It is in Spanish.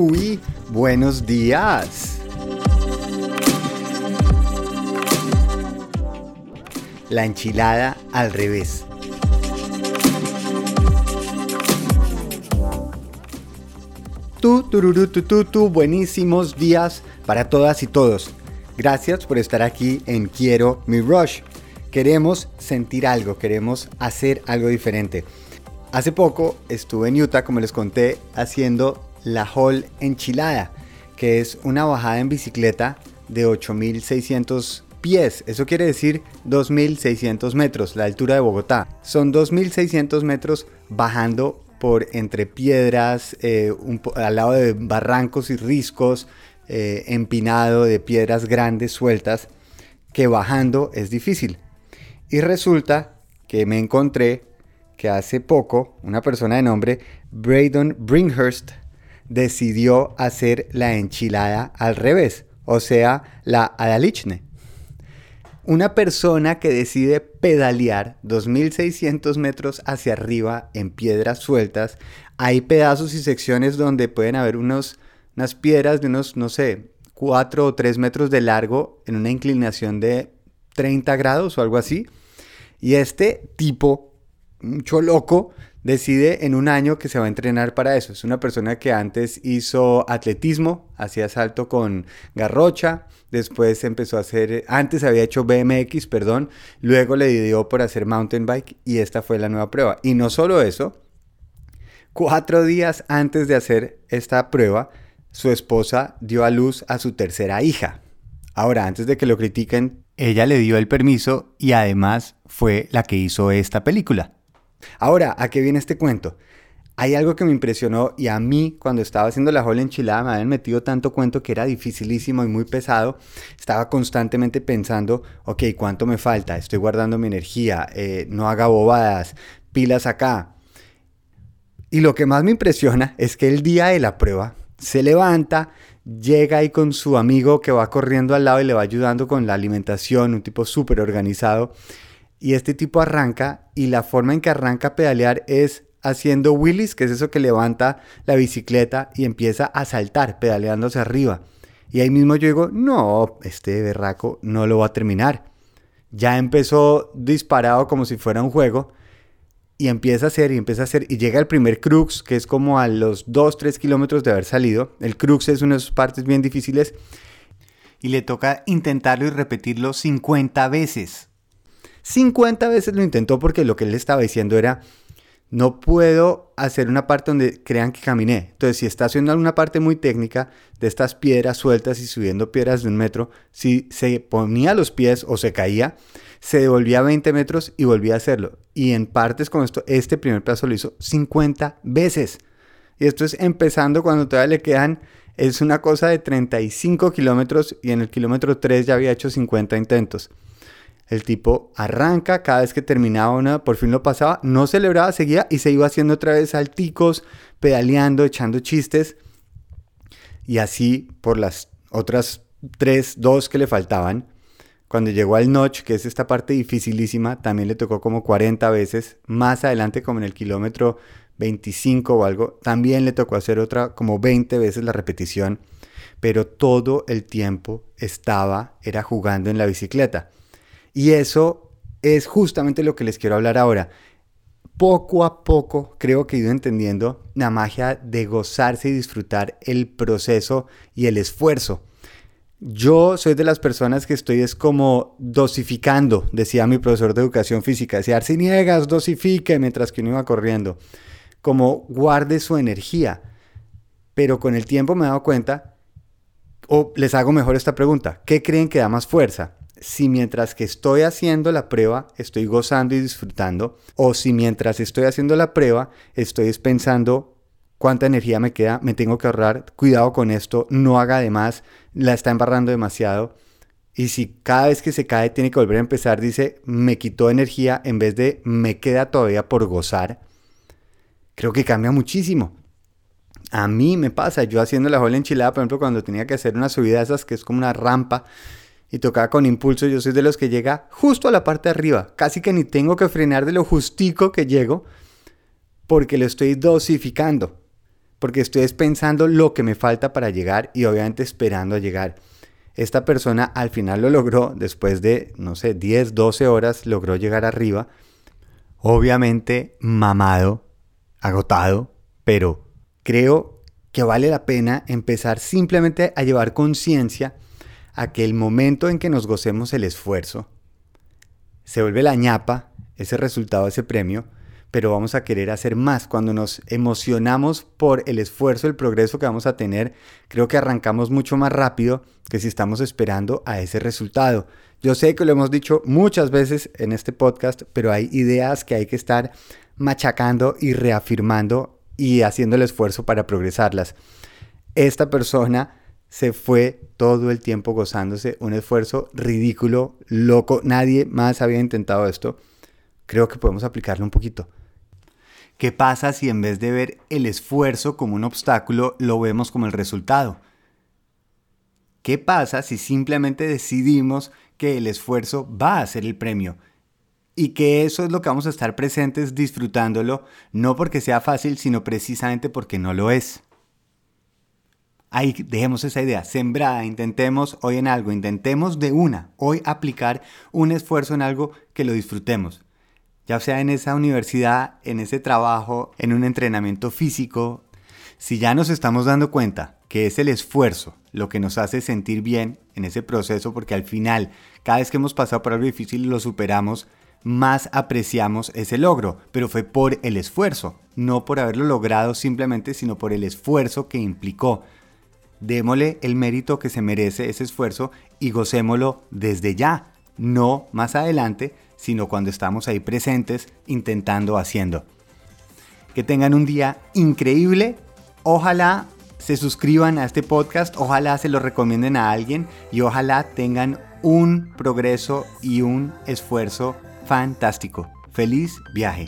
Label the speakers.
Speaker 1: Uy, buenos días. La enchilada al revés. Tú, tururú, tu, tu, tu, buenísimos días para todas y todos. Gracias por estar aquí en Quiero mi Rush. Queremos sentir algo, queremos hacer algo diferente. Hace poco estuve en Utah, como les conté, haciendo la Hall Enchilada, que es una bajada en bicicleta de 8600 pies. Eso quiere decir 2600 metros, la altura de Bogotá. Son 2600 metros bajando por entre piedras, eh, al lado de barrancos y riscos, eh, empinado de piedras grandes sueltas, que bajando es difícil. Y resulta que me encontré que hace poco una persona de nombre Braydon Bringhurst decidió hacer la enchilada al revés, o sea, la adalichne. Una persona que decide pedalear 2.600 metros hacia arriba en piedras sueltas, hay pedazos y secciones donde pueden haber unos, unas piedras de unos, no sé, 4 o 3 metros de largo en una inclinación de 30 grados o algo así. Y este tipo, mucho loco, decide en un año que se va a entrenar para eso. Es una persona que antes hizo atletismo, hacía salto con garrocha, después empezó a hacer, antes había hecho BMX, perdón, luego le dio por hacer mountain bike y esta fue la nueva prueba. Y no solo eso, cuatro días antes de hacer esta prueba, su esposa dio a luz a su tercera hija. Ahora, antes de que lo critiquen, ella le dio el permiso y además fue la que hizo esta película. Ahora, ¿a qué viene este cuento? Hay algo que me impresionó y a mí cuando estaba haciendo la jola enchilada me habían metido tanto cuento que era dificilísimo y muy pesado. Estaba constantemente pensando, ok, ¿cuánto me falta? Estoy guardando mi energía, eh, no haga bobadas, pilas acá. Y lo que más me impresiona es que el día de la prueba se levanta, llega ahí con su amigo que va corriendo al lado y le va ayudando con la alimentación, un tipo súper organizado. Y este tipo arranca y la forma en que arranca a pedalear es haciendo wheelies, que es eso que levanta la bicicleta y empieza a saltar pedaleándose arriba. Y ahí mismo yo digo, no, este berraco no lo va a terminar. Ya empezó disparado como si fuera un juego y empieza a hacer y empieza a hacer y llega el primer crux que es como a los 2, 3 kilómetros de haber salido. El crux es una de sus partes bien difíciles y le toca intentarlo y repetirlo 50 veces. 50 veces lo intentó porque lo que él estaba diciendo era, no puedo hacer una parte donde crean que caminé. Entonces, si está haciendo alguna parte muy técnica de estas piedras sueltas y subiendo piedras de un metro, si se ponía los pies o se caía, se devolvía 20 metros y volvía a hacerlo. Y en partes como esto, este primer paso lo hizo 50 veces. Y esto es empezando cuando todavía le quedan, es una cosa de 35 kilómetros y en el kilómetro 3 ya había hecho 50 intentos. El tipo arranca, cada vez que terminaba una, por fin lo pasaba, no celebraba, seguía y se iba haciendo otra vez salticos, pedaleando, echando chistes. Y así por las otras tres, dos que le faltaban. Cuando llegó al notch, que es esta parte dificilísima, también le tocó como 40 veces. Más adelante, como en el kilómetro 25 o algo, también le tocó hacer otra como 20 veces la repetición. Pero todo el tiempo estaba, era jugando en la bicicleta. Y eso es justamente lo que les quiero hablar ahora. Poco a poco creo que he ido entendiendo la magia de gozarse y disfrutar el proceso y el esfuerzo. Yo soy de las personas que estoy es como dosificando, decía mi profesor de educación física, decía Arciniegas, dosifique mientras que uno iba corriendo, como guarde su energía. Pero con el tiempo me he dado cuenta, o les hago mejor esta pregunta, ¿qué creen que da más fuerza? Si mientras que estoy haciendo la prueba estoy gozando y disfrutando, o si mientras estoy haciendo la prueba estoy pensando cuánta energía me queda, me tengo que ahorrar, cuidado con esto, no haga de más, la está embarrando demasiado. Y si cada vez que se cae tiene que volver a empezar, dice, me quitó energía en vez de me queda todavía por gozar, creo que cambia muchísimo. A mí me pasa, yo haciendo la jola enchilada, por ejemplo, cuando tenía que hacer una subida de esas que es como una rampa y tocaba con impulso, yo soy de los que llega justo a la parte de arriba, casi que ni tengo que frenar de lo justico que llego, porque lo estoy dosificando. porque estoy pensando lo que me falta para llegar y obviamente esperando a llegar. Esta persona al final lo logró, después de, no sé, 10, 12 horas, logró llegar arriba. Obviamente mamado, agotado, pero creo que vale la pena empezar simplemente a llevar conciencia a que el momento en que nos gocemos el esfuerzo, se vuelve la ñapa, ese resultado, ese premio, pero vamos a querer hacer más. Cuando nos emocionamos por el esfuerzo, el progreso que vamos a tener, creo que arrancamos mucho más rápido que si estamos esperando a ese resultado. Yo sé que lo hemos dicho muchas veces en este podcast, pero hay ideas que hay que estar machacando y reafirmando y haciendo el esfuerzo para progresarlas. Esta persona se fue todo el tiempo gozándose un esfuerzo ridículo, loco, nadie más había intentado esto. Creo que podemos aplicarlo un poquito. ¿Qué pasa si en vez de ver el esfuerzo como un obstáculo, lo vemos como el resultado? ¿Qué pasa si simplemente decidimos que el esfuerzo va a ser el premio? Y que eso es lo que vamos a estar presentes disfrutándolo, no porque sea fácil, sino precisamente porque no lo es. Ahí dejemos esa idea sembrada, intentemos hoy en algo, intentemos de una, hoy aplicar un esfuerzo en algo que lo disfrutemos ya sea en esa universidad, en ese trabajo, en un entrenamiento físico, si ya nos estamos dando cuenta que es el esfuerzo lo que nos hace sentir bien en ese proceso, porque al final, cada vez que hemos pasado por algo difícil lo superamos, más apreciamos ese logro, pero fue por el esfuerzo, no por haberlo logrado simplemente, sino por el esfuerzo que implicó. Démosle el mérito que se merece ese esfuerzo y gocémoslo desde ya, no más adelante, sino cuando estamos ahí presentes intentando, haciendo. Que tengan un día increíble. Ojalá se suscriban a este podcast, ojalá se lo recomienden a alguien y ojalá tengan un progreso y un esfuerzo fantástico. Feliz viaje.